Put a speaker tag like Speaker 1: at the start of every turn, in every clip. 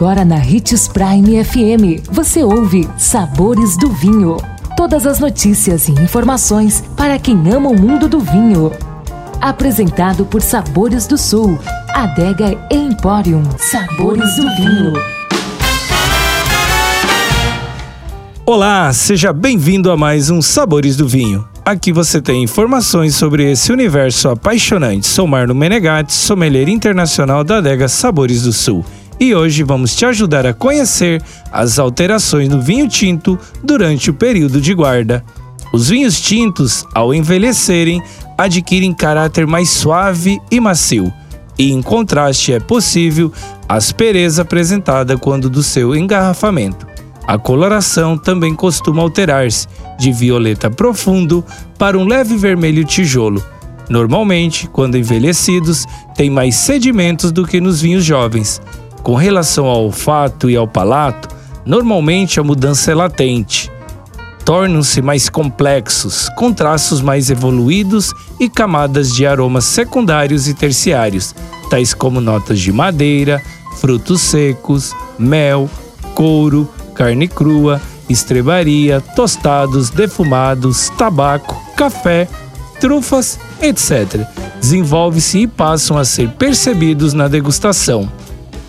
Speaker 1: Agora na Ritz Prime FM, você ouve Sabores do Vinho. Todas as notícias e informações para quem ama o mundo do vinho. Apresentado por Sabores do Sul, Adega Emporium. Sabores do Vinho.
Speaker 2: Olá, seja bem-vindo a mais um Sabores do Vinho. Aqui você tem informações sobre esse universo apaixonante. Sou Marno Menegatti, sommelier internacional da adega Sabores do Sul. E hoje vamos te ajudar a conhecer as alterações no vinho tinto durante o período de guarda. Os vinhos tintos, ao envelhecerem, adquirem caráter mais suave e macio, e em contraste é possível a aspereza apresentada quando do seu engarrafamento. A coloração também costuma alterar-se de violeta profundo para um leve vermelho tijolo. Normalmente, quando envelhecidos, tem mais sedimentos do que nos vinhos jovens. Com relação ao olfato e ao palato, normalmente a mudança é latente. Tornam-se mais complexos, com traços mais evoluídos e camadas de aromas secundários e terciários, tais como notas de madeira, frutos secos, mel, couro, carne crua, estrebaria, tostados, defumados, tabaco, café, trufas, etc. Desenvolve-se e passam a ser percebidos na degustação.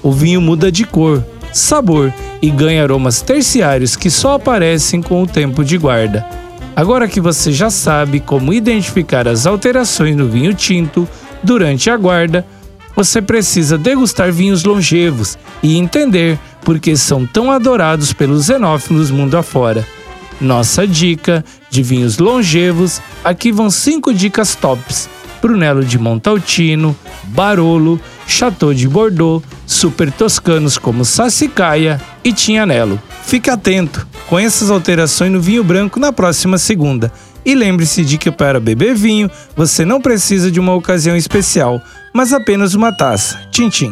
Speaker 2: O vinho muda de cor, sabor e ganha aromas terciários que só aparecem com o tempo de guarda. Agora que você já sabe como identificar as alterações no vinho tinto durante a guarda, você precisa degustar vinhos longevos e entender por que são tão adorados pelos xenófilos mundo afora. Nossa dica de vinhos longevos, aqui vão 5 dicas tops. Brunello de Montaltino, Barolo, Chateau de Bordeaux, super toscanos como Sassicaia e Tinhanello. Fique atento, com essas alterações no vinho branco na próxima segunda. E lembre-se de que para beber vinho, você não precisa de uma ocasião especial, mas apenas uma taça. Tchim, tchim.